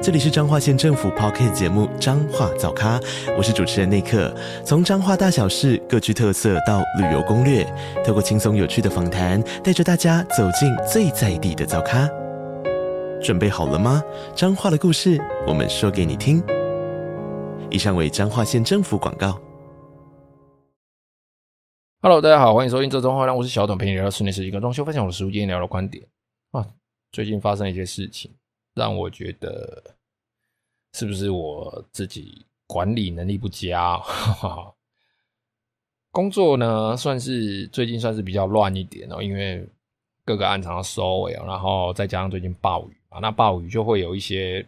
这里是彰化县政府 Podcast 节目《彰化早咖》，我是主持人内克。从彰化大小事各具特色到旅游攻略，透过轻松有趣的访谈，带着大家走进最在地的早咖。准备好了吗？彰化的故事，我们说给你听。以上为彰化县政府广告。Hello，大家好，欢迎收听这周话，让我是小董，陪你聊聊室内设计跟装修，分享我的实务经验，聊聊观点啊。最近发生一些事情，让我觉得。是不是我自己管理能力不佳？工作呢，算是最近算是比较乱一点哦，因为各个案场要收尾，然后再加上最近暴雨啊，那暴雨就会有一些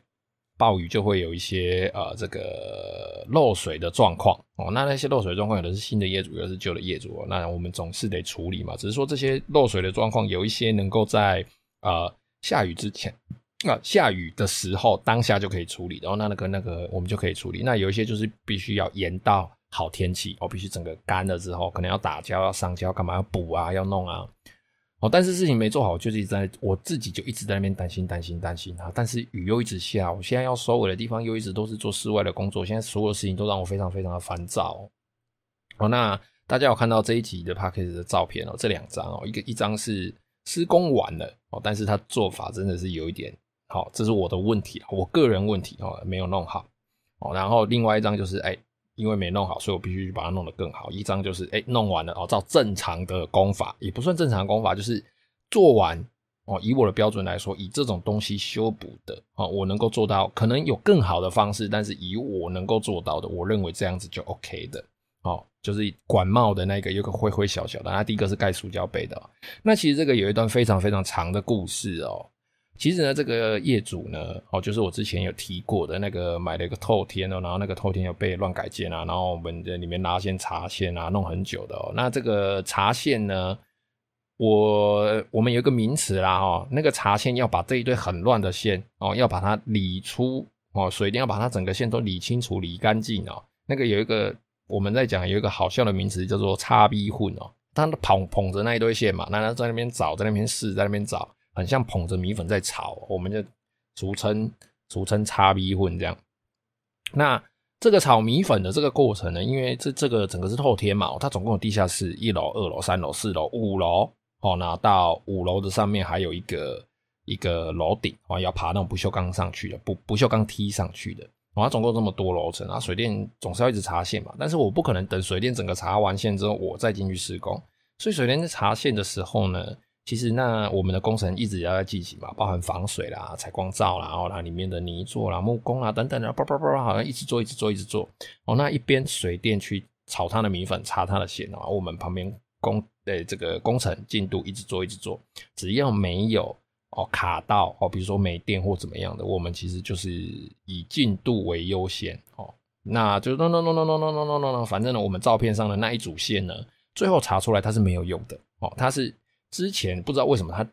暴雨就会有一些呃这个漏水的状况哦。那那些漏水状况有的是新的业主，有的是旧的业主，那我们总是得处理嘛。只是说这些漏水的状况有一些能够在呃下雨之前。啊、下雨的时候，当下就可以处理，然后那那个那个我们就可以处理。那有一些就是必须要延到好天气，哦，必须整个干了之后，可能要打胶、要上胶，干嘛要补啊，要弄啊。哦，但是事情没做好，就是在我自己就一直在那边担心、担心、担心啊。但是雨又一直下，我现在要收尾的地方又一直都是做室外的工作，现在所有事情都让我非常非常的烦躁。哦，那大家有看到这一集的 Podcast 的照片哦，这两张哦，一个一张是施工完了哦，但是他做法真的是有一点。好，这是我的问题，我个人问题哦，没有弄好哦。然后另外一张就是，哎，因为没弄好，所以我必须把它弄得更好。一张就是，哎，弄完了哦，照正常的功法，也不算正常的工法，就是做完哦。以我的标准来说，以这种东西修补的哦，我能够做到，可能有更好的方式，但是以我能够做到的，我认为这样子就 OK 的。哦，就是管帽的那个有个灰灰小小的，那第一个是盖塑胶杯的哦。那其实这个有一段非常非常长的故事哦。其实呢，这个业主呢，哦，就是我之前有提过的那个买了一个透天哦，然后那个透天又被乱改建啊，然后我们在里面拉线插线啊，弄很久的哦。那这个插线呢，我我们有一个名词啦哦，那个插线要把这一堆很乱的线哦，要把它理出哦，所以一定要把它整个线都理清楚、理干净哦。那个有一个我们在讲有一个好笑的名词叫做插逼混哦，他捧捧着那一堆线嘛，那他在那边找，在那边试，在那边找。很像捧着米粉在炒，我们就俗称俗称叉逼混这样。那这个炒米粉的这个过程呢，因为这这个整个是透天嘛，它总共有地下室一楼、二楼、三楼、四楼、五楼哦，那到五楼的上面还有一个一个楼顶哦，要爬那种不锈钢上去的，不不锈钢梯上去的。哦，它总共这么多楼层啊，水电总是要一直插线嘛，但是我不可能等水电整个插完线之后我再进去施工，所以水电在插线的时候呢。其实那我们的工程一直要在进行嘛，包含防水啦、采光罩啦，然后它里面的泥作啦、木工啦等等的，叭叭叭叭，好像一直做、一直做、一直做。哦，那一边水电去炒它的米粉、插它的线啊，我们旁边工的这个工程进度一直做、一直做。只要没有哦卡到哦，比如说没电或怎么样的，我们其实就是以进度为优先哦。那就 no no no no no no no no no，反正呢，我们照片上的那一组线呢，最后查出来它是没有用的哦，它是。之前不知道为什么他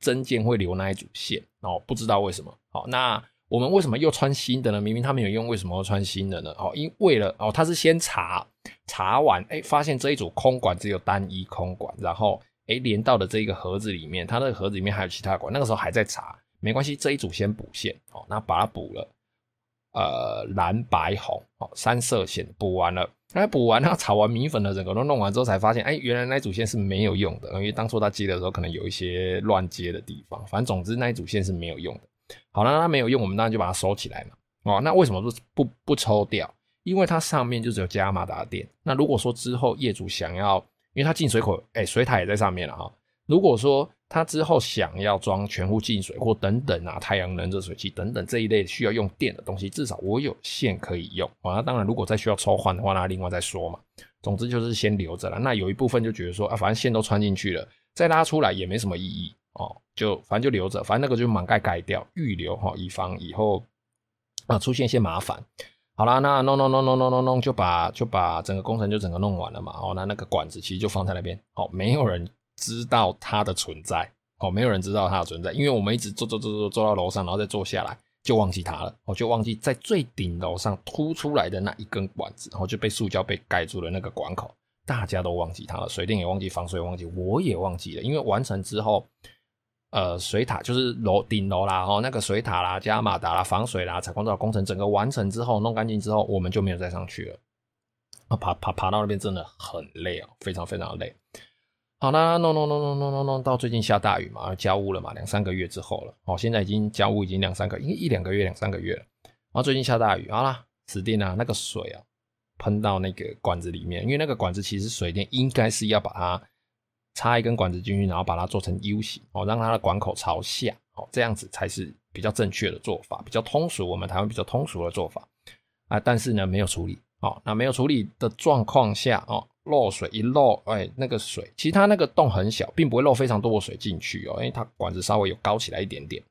针尖会留那一组线哦，不知道为什么。好，那我们为什么又穿新的呢？明明他没有用，为什么要穿新的呢？哦，因为了哦，他是先查查完，哎，发现这一组空管只有单一空管，然后哎连到的这一个盒子里面，它那个盒子里面还有其他管，那个时候还在查，没关系，这一组先补线哦，那把它补了，呃，蓝白红哦，三色线补完了。那补完，他炒完米粉的整个都弄完之后，才发现，哎，原来那组线是没有用的，因为当初他接的时候可能有一些乱接的地方。反正总之那一组线是没有用的。好了，那它没有用，我们当然就把它收起来嘛。哦，那为什么不不不抽掉？因为它上面就只有加马达电。那如果说之后业主想要，因为它进水口，哎，水塔也在上面了哈。如果说他之后想要装全户净水或等等啊，太阳能热水器等等这一类需要用电的东西，至少我有线可以用。啊，那当然如果再需要抽换的话，那另外再说嘛。总之就是先留着了。那有一部分就觉得说啊，反正线都穿进去了，再拉出来也没什么意义哦，就反正就留着，反正那个就满盖盖掉，预留哈，以防以后啊出现一些麻烦。好啦，那弄弄弄弄弄弄弄，就把就把整个工程就整个弄完了嘛。哦，那那个管子其实就放在那边，哦，没有人。知道它的存在哦，没有人知道它的存在，因为我们一直坐坐坐坐坐到楼上，然后再坐下来，就忘记它了，我就忘记在最顶楼上凸出来的那一根管子，然后就被塑胶被盖住了那个管口，大家都忘记它了，水电也忘记，防水也忘记，我也忘记了，因为完成之后。呃，水塔就是楼顶楼啦，哦，那个水塔啦，加马达啦，防水啦，采光罩工程整个完成之后，弄干净之后，我们就没有再上去了。啊，爬爬爬到那边真的很累哦，非常非常累。好啦，弄弄弄弄弄弄弄，到最近下大雨嘛，交屋了嘛，两三个月之后了。哦，现在已经交屋已经两三个，应该一两个月，两三个月了。然后最近下大雨，好啦，死定啊，那个水啊，喷到那个管子里面，因为那个管子其实水电应该是要把它。插一根管子进去，然后把它做成 U 型哦，让它的管口朝下哦，这样子才是比较正确的做法，比较通俗。我们台湾比较通俗的做法啊，但是呢，没有处理哦。那没有处理的状况下哦，漏水一漏，哎，那个水其实它那个洞很小，并不会漏非常多的水进去哦，因为它管子稍微有高起来一点点。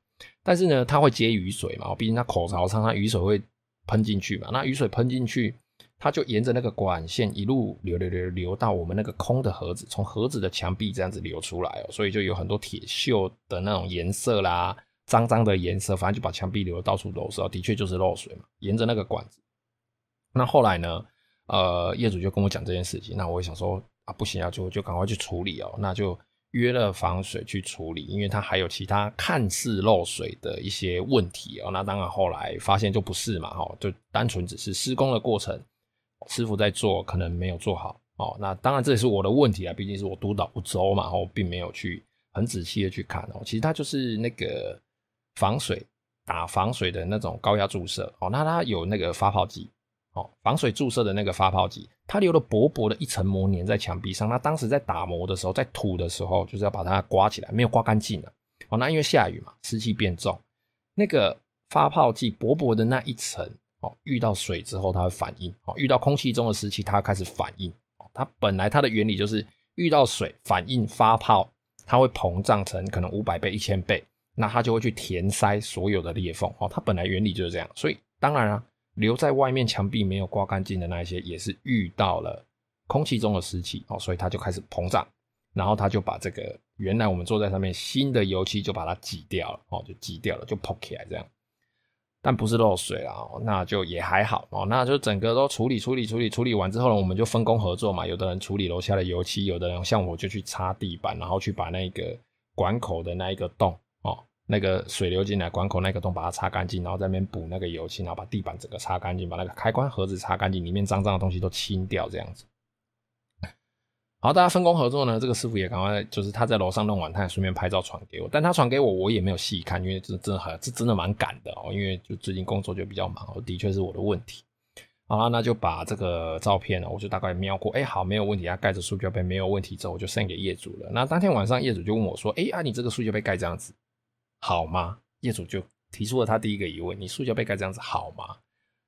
但是呢，它会接雨水嘛，毕竟它口朝上，它雨水会喷进去嘛。那雨水喷进去。它就沿着那个管线一路流流流流到我们那个空的盒子，从盒子的墙壁这样子流出来哦，所以就有很多铁锈的那种颜色啦，脏脏的颜色，反正就把墙壁流到处都是哦，的确就是漏水嘛，沿着那个管子。那后来呢，呃，业主就跟我讲这件事情，那我也想说啊，不行啊，就就赶快去处理哦，那就约了防水去处理，因为它还有其他看似漏水的一些问题哦。那当然后来发现就不是嘛，哈，就单纯只是施工的过程。师傅在做，可能没有做好哦。那当然这也是我的问题啊，毕竟是我督导不周嘛，我并没有去很仔细的去看哦。其实它就是那个防水打防水的那种高压注射哦。那它有那个发泡剂哦，防水注射的那个发泡剂，它留了薄薄的一层膜粘在墙壁上。那当时在打磨的时候，在涂的时候，就是要把它刮起来，没有刮干净了哦。那因为下雨嘛，湿气变重，那个发泡剂薄薄的那一层。哦遇到水之后，它会反应；哦，遇到空气中的湿气，它开始反应。它本来它的原理就是遇到水反应发泡，它会膨胀成可能五百倍、一千倍，那它就会去填塞所有的裂缝。哦，它本来原理就是这样。所以当然啊，留在外面墙壁没有刮干净的那一些，也是遇到了空气中的湿气哦，所以它就开始膨胀，然后它就把这个原来我们坐在上面新的油漆就把它挤掉了，哦，就挤掉了，就膨起来这样。但不是漏水啊，那就也还好哦。那就整个都处理处理处理处理完之后呢，我们就分工合作嘛。有的人处理楼下的油漆，有的人像我就去擦地板，然后去把那个管口的那一个洞，那个水流进来管口那个洞把它擦干净，然后在那边补那个油漆，然后把地板整个擦干净，把那个开关盒子擦干净，里面脏脏的东西都清掉，这样子。好，大家分工合作呢。这个师傅也赶快，就是他在楼上弄完，他也顺便拍照传给我。但他传给我，我也没有细看，因为这真的很，这真的蛮赶的哦。因为就最近工作就比较忙，的确是我的问题。好，那就把这个照片呢，我就大概瞄过，哎，好，没有问题，他盖着塑胶杯没有问题之后，我就 send 给业主了。那当天晚上业主就问我说，哎啊，你这个塑胶杯盖这样子好吗？业主就提出了他第一个疑问：你塑胶杯盖这样子好吗？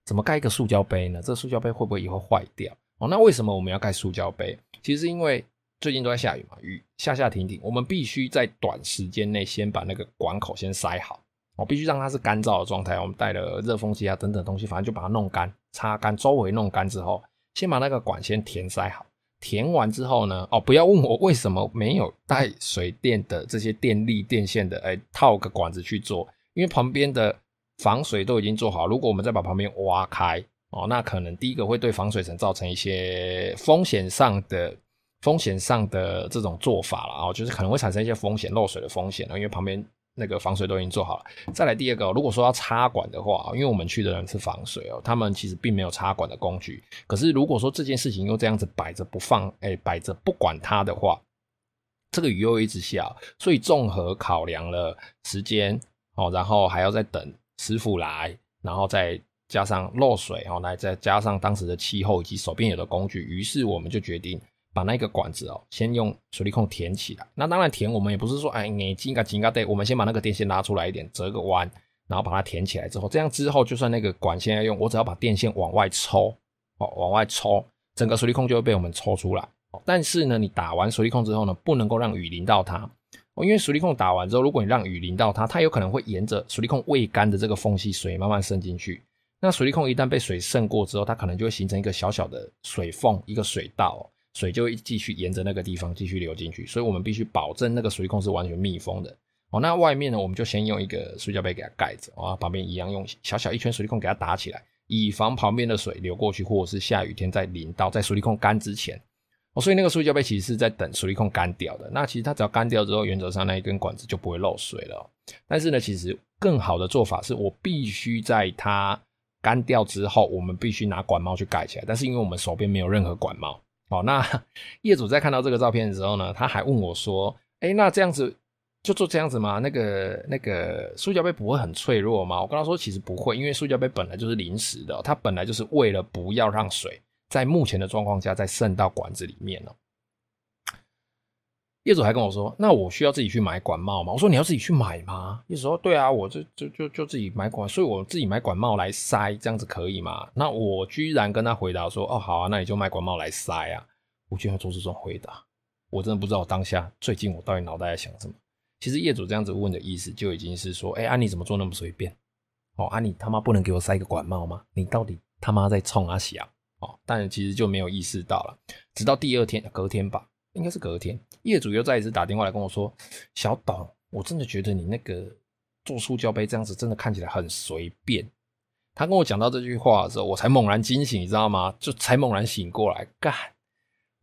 怎么盖一个塑胶杯呢？这塑胶杯会不会以后坏掉？哦，那为什么我们要盖塑胶杯？其实因为最近都在下雨嘛，雨下下停停，我们必须在短时间内先把那个管口先塞好，哦，必须让它是干燥的状态。我们带了热风机啊等等东西，反正就把它弄干、擦干，周围弄干之后，先把那个管先填塞好。填完之后呢，哦，不要问我为什么没有带水电的这些电力电线的，哎，套个管子去做，因为旁边的防水都已经做好。如果我们再把旁边挖开。哦，那可能第一个会对防水层造成一些风险上的风险上的这种做法了哦，就是可能会产生一些风险漏水的风险，因为旁边那个防水都已经做好了。再来第二个，如果说要插管的话，因为我们去的人是防水哦，他们其实并没有插管的工具。可是如果说这件事情又这样子摆着不放，哎，摆着不管它的话，这个雨又一直下，所以综合考量了时间哦，然后还要再等师傅来，然后再。加上漏水哦，来再加上当时的气候以及手边有的工具，于是我们就决定把那个管子哦，先用水力控填起来。那当然填我们也不是说哎，你紧个紧个对，我们先把那个电线拉出来一点，折个弯，然后把它填起来之后，这样之后就算那个管线要用，我只要把电线往外抽哦，往外抽，整个水力控就会被我们抽出来。但是呢，你打完水力控之后呢，不能够让雨淋到它哦，因为水力控打完之后，如果你让雨淋到它，它有可能会沿着水力控未干的这个缝隙，水慢慢渗进去。那水力控一旦被水渗过之后，它可能就会形成一个小小的水缝，一个水道。水就会继续沿着那个地方继续流进去，所以我们必须保证那个水控是完全密封的。哦，那外面呢，我们就先用一个塑胶杯给它盖着，啊，旁边一样用小小一圈水力控给它打起来，以防旁边的水流过去，或者是下雨天在淋到在水力控干之前。哦，所以那个塑胶杯其实是在等水力控干掉的。那其实它只要干掉之后，原则上那一根管子就不会漏水了。但是呢，其实更好的做法是我必须在它干掉之后，我们必须拿管帽去盖起来。但是因为我们手边没有任何管帽，哦，那 业主在看到这个照片的时候呢，他还问我说：“哎，那这样子。”就做这样子吗？那个那个塑胶杯不会很脆弱吗？我跟他说，其实不会，因为塑胶杯本来就是临时的，它本来就是为了不要让水在目前的状况下再渗到管子里面哦。业主还跟我说，那我需要自己去买管帽吗？我说你要自己去买吗？业主说对啊，我就就就就自己买管，所以我自己买管帽来塞，这样子可以吗？那我居然跟他回答说，哦好啊，那你就买管帽来塞啊。我居然做这种回答，我真的不知道我当下最近我到底脑袋在想什么。其实业主这样子问的意思就已经是说，哎、欸，啊你怎么做那么随便？哦，啊你他妈不能给我塞一个管帽吗？你到底他妈在冲啊？哦，但其实就没有意识到了，直到第二天、隔天吧，应该是隔天，业主又再一次打电话来跟我说，小董，我真的觉得你那个做塑胶杯这样子真的看起来很随便。他跟我讲到这句话的时候，我才猛然惊醒，你知道吗？就才猛然醒过来，干，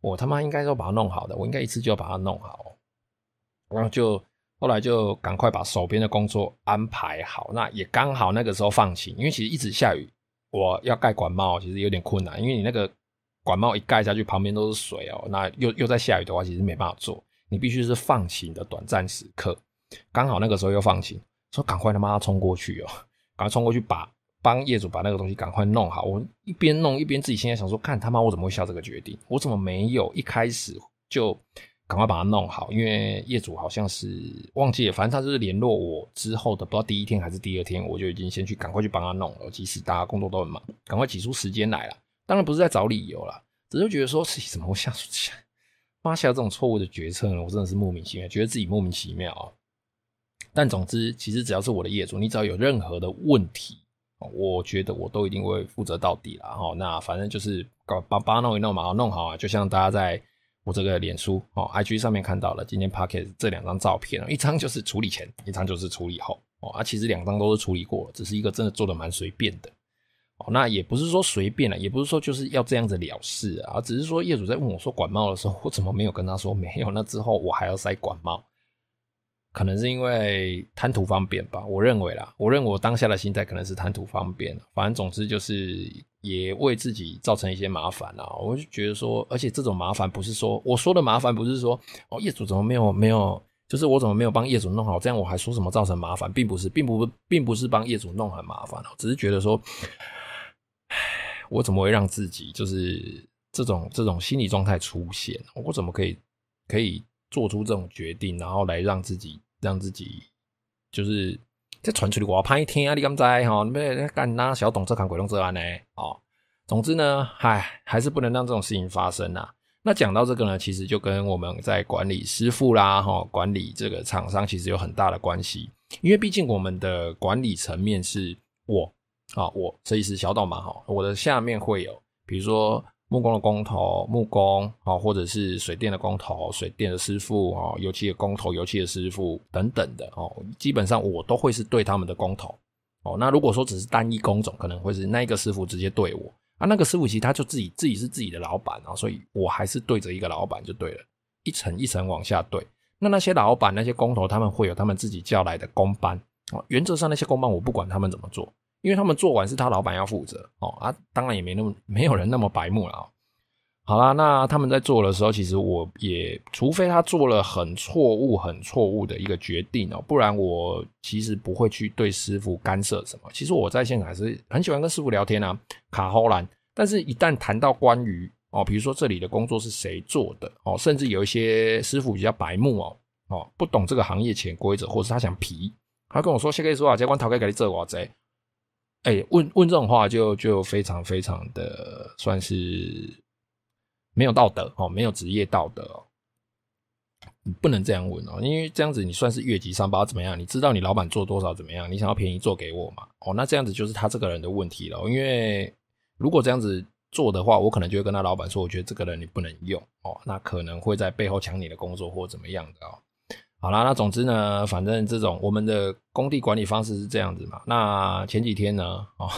我他妈应该要把它弄好的，我应该一次就要把它弄好，然后就。后来就赶快把手边的工作安排好，那也刚好那个时候放晴，因为其实一直下雨，我要盖管帽其实有点困难，因为你那个管帽一盖下去，旁边都是水哦，那又又在下雨的话，其实没办法做，你必须是放晴的短暂时刻，刚好那个时候又放晴，说赶快他妈冲过去哦，赶快冲过去把帮业主把那个东西赶快弄好，我一边弄一边自己现在想说，看他妈我怎么会下这个决定，我怎么没有一开始就。赶快把它弄好，因为业主好像是忘记了，反正他就是联络我之后的，不知道第一天还是第二天，我就已经先去赶快去帮他弄了。即使大家工作都很忙，赶快挤出时间来了。当然不是在找理由啦，只是觉得说自己怎么会下出下，发下这种错误的决策呢？我真的是莫名其妙，觉得自己莫名其妙啊。但总之，其实只要是我的业主，你只要有任何的问题，我觉得我都一定会负责到底啦。哈，那反正就是搞把把弄一弄嘛，弄好啊，就像大家在。我这个脸书哦，IG 上面看到了今天 Podcast 这两张照片，一张就是处理前，一张就是处理后哦，啊，其实两张都是处理过了，只是一个真的做的蛮随便的哦。那也不是说随便了，也不是说就是要这样子了事啊，只是说业主在问我说管帽的时候，我怎么没有跟他说没有？那之后我还要塞管帽。可能是因为贪图方便吧，我认为啦，我认为我当下的心态可能是贪图方便，反正总之就是也为自己造成一些麻烦。我就觉得说，而且这种麻烦不是说我说的麻烦，不是说哦业主怎么没有没有，就是我怎么没有帮业主弄好，这样我还说什么造成麻烦，并不是，并不并不是帮业主弄很麻烦，只是觉得说，我怎么会让自己就是这种这种心理状态出现？我怎么可以可以做出这种决定，然后来让自己。让自己就是这传出去，我拍一天啊！你敢知哈？你别干那小董这看鬼龙这案呢？哦，总之呢，唉，还是不能让这种事情发生呐。那讲到这个呢，其实就跟我们在管理师傅啦，哈，管理这个厂商其实有很大的关系。因为毕竟我们的管理层面是我啊，我设计师小岛嘛，哈，我的下面会有，比如说。木工的工头、木工，或者是水电的工头、水电的师傅，哦，油漆的工头、油漆的师傅等等的，哦，基本上我都会是对他们的工头，哦，那如果说只是单一工种，可能会是那个师傅直接对我，啊，那个师傅其实他就自己自己是自己的老板啊，所以我还是对着一个老板就对了，一层一层往下对。那那些老板、那些工头，他们会有他们自己叫来的工班，哦，原则上那些工班我不管他们怎么做。因为他们做完是他老板要负责哦啊，当然也没那么没有人那么白目了哦。好啦，那他们在做的时候，其实我也除非他做了很错误、很错误的一个决定哦，不然我其实不会去对师傅干涉什么。其实我在现场还是很喜欢跟师傅聊天啊，卡后兰。但是，一旦谈到关于哦，比如说这里的工作是谁做的哦，甚至有一些师傅比较白目哦哦，不懂这个行业潜规则，或者是他想皮，他跟我说：“先跟你说啊，结果头该给你做我贼。”哎、问问这种话就就非常非常的算是没有道德哦，没有职业道德，你不能这样问哦，因为这样子你算是越级上报怎么样？你知道你老板做多少怎么样？你想要便宜做给我嘛？哦，那这样子就是他这个人的问题了。因为如果这样子做的话，我可能就会跟他老板说，我觉得这个人你不能用哦，那可能会在背后抢你的工作或怎么样的哦。好啦，那总之呢，反正这种我们的工地管理方式是这样子嘛。那前几天呢，哦，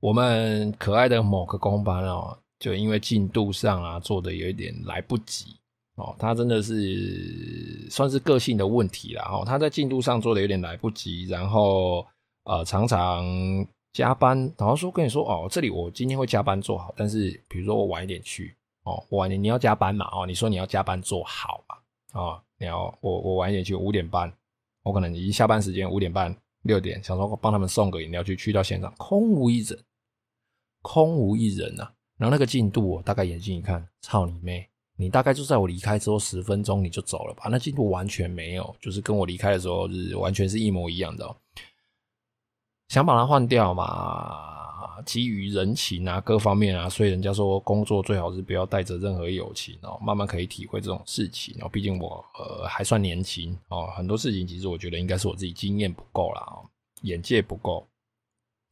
我们可爱的某个工班哦，就因为进度上啊做的有一点来不及哦，他真的是算是个性的问题啦。哦，他在进度上做的有点来不及，然后呃常常加班，然后说跟你说哦，这里我今天会加班做好，但是比如说我晚一点去哦，晚点你要加班嘛哦，你说你要加班做好嘛哦。然后我我晚一点去五点半，我可能已经下班时间五点半六点，想说帮他们送个饮料去，去到现场空无一人，空无一人啊！然后那个进度我大概眼睛一看，操你妹！你大概就在我离开之后十分钟你就走了吧？那进度完全没有，就是跟我离开的时候是完全是一模一样的。想把它换掉嘛？基于人情啊，各方面啊，所以人家说工作最好是不要带着任何友情哦，慢慢可以体会这种事情哦。毕竟我呃还算年轻哦，很多事情其实我觉得应该是我自己经验不够啦，眼界不够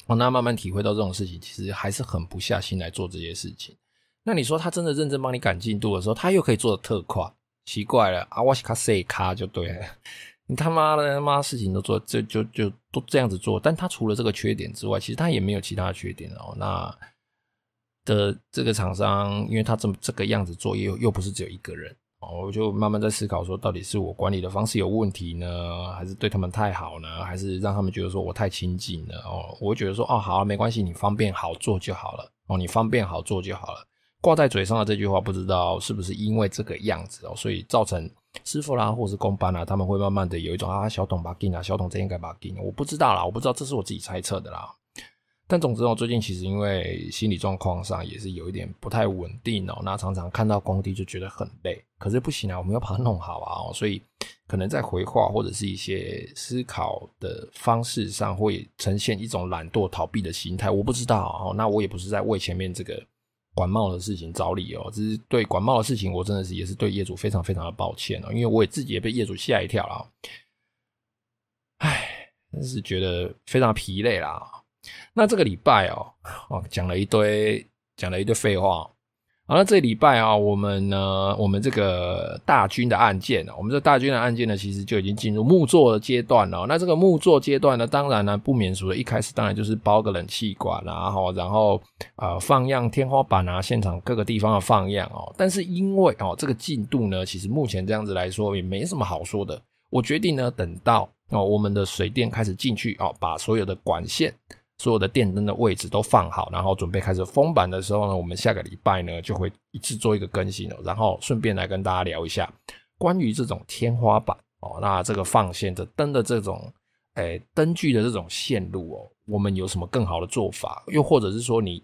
哦。那慢慢体会到这种事情，其实还是狠不下心来做这些事情。那你说他真的认真帮你赶进度的时候，他又可以做得特快，奇怪了啊！我是卡塞卡就对了。你他妈的他妈事情都做，就就就都这样子做，但他除了这个缺点之外，其实他也没有其他的缺点哦。那的这个厂商，因为他这么这个样子做，又又不是只有一个人哦，我就慢慢在思考说，到底是我管理的方式有问题呢，还是对他们太好呢，还是让他们觉得说我太亲近了哦？我觉得说，哦，好，没关系，你方便好做就好了哦，你方便好做就好了。挂在嘴上的这句话，不知道是不是因为这个样子哦，所以造成。师傅啦，或者是工班啦，他们会慢慢的有一种啊，小董把劲啊，小董这应该把劲，我不知道啦，我不知道，这是我自己猜测的啦。但总之，我最近其实因为心理状况上也是有一点不太稳定哦，那常常看到工地就觉得很累，可是不行啊，我们要把它弄好啊，所以可能在回话或者是一些思考的方式上，会呈现一种懒惰逃避的心态，我不知道哦，那我也不是在为前面这个。管贸的事情找理由，只是对管贸的事情，我真的是也是对业主非常非常的抱歉哦，因为我也自己也被业主吓一跳了，唉，真是觉得非常疲累啦。那这个礼拜哦，哦，讲了一堆，讲了一堆废话。好，那这礼拜啊，我们呢，我们这个大军的案件呢，我们这大军的案件呢，其实就已经进入木作的阶段了。那这个木作阶段呢，当然呢，不免俗的，一开始当然就是包个冷气管啊，哈，然后呃放样天花板啊，现场各个地方的放样哦。但是因为哦这个进度呢，其实目前这样子来说也没什么好说的。我决定呢，等到哦我们的水电开始进去哦，把所有的管线。所有的电灯的位置都放好，然后准备开始封板的时候呢，我们下个礼拜呢就会一次做一个更新了，然后顺便来跟大家聊一下关于这种天花板哦，那这个放线的灯的这种诶灯具的这种线路哦，我们有什么更好的做法？又或者是说你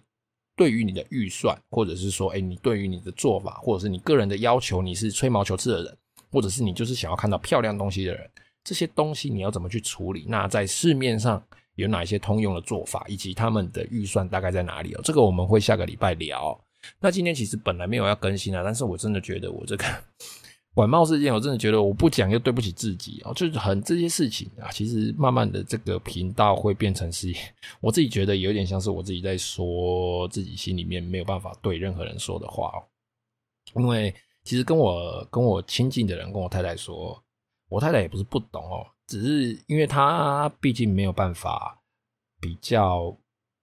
对于你的预算，或者是说诶你对于你的做法，或者是你个人的要求，你是吹毛求疵的人，或者是你就是想要看到漂亮东西的人，这些东西你要怎么去处理？那在市面上。有哪些通用的做法，以及他们的预算大概在哪里哦？这个我们会下个礼拜聊。那今天其实本来没有要更新啊，但是我真的觉得我这个 管贸事件，我真的觉得我不讲又对不起自己哦。就是很这些事情啊，其实慢慢的这个频道会变成是，我自己觉得有点像是我自己在说自己心里面没有办法对任何人说的话哦。因为其实跟我跟我亲近的人，跟我太太说，我太太也不是不懂哦。只是因为他毕竟没有办法比较，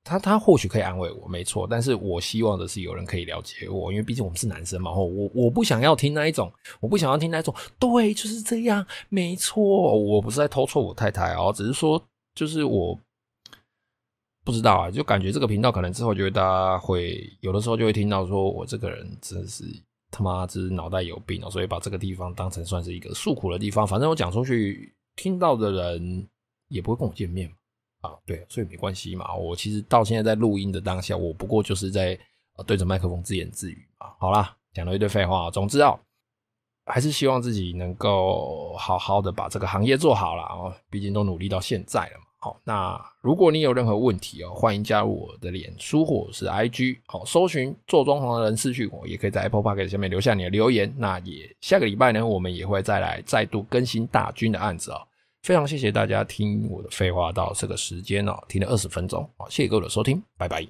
他他或许可以安慰我，没错。但是我希望的是有人可以了解我，因为毕竟我们是男生嘛。我我不想要听那一种，我不想要听那一种。对，就是这样，没错。我不是在偷错我太太哦，只是说，就是我不知道啊，就感觉这个频道可能之后就会大家会有的时候就会听到说我这个人真是他妈就是脑袋有病哦，所以把这个地方当成算是一个诉苦的地方。反正我讲出去。听到的人也不会跟我见面嘛啊，对，所以没关系嘛。我其实到现在在录音的当下，我不过就是在对着麦克风自言自语嘛。好啦，讲了一堆废话。总之啊，还是希望自己能够好好的把这个行业做好了哦。毕竟都努力到现在了嘛。好，那如果你有任何问题哦，欢迎加入我的脸书或者是 IG，好，搜寻做装潢的人私讯我，也可以在 Apple Park 下面留下你的留言。那也下个礼拜呢，我们也会再来再度更新大军的案子哦。非常谢谢大家听我的废话到这个时间哦，听了二十分钟，好，谢谢各位的收听，拜拜。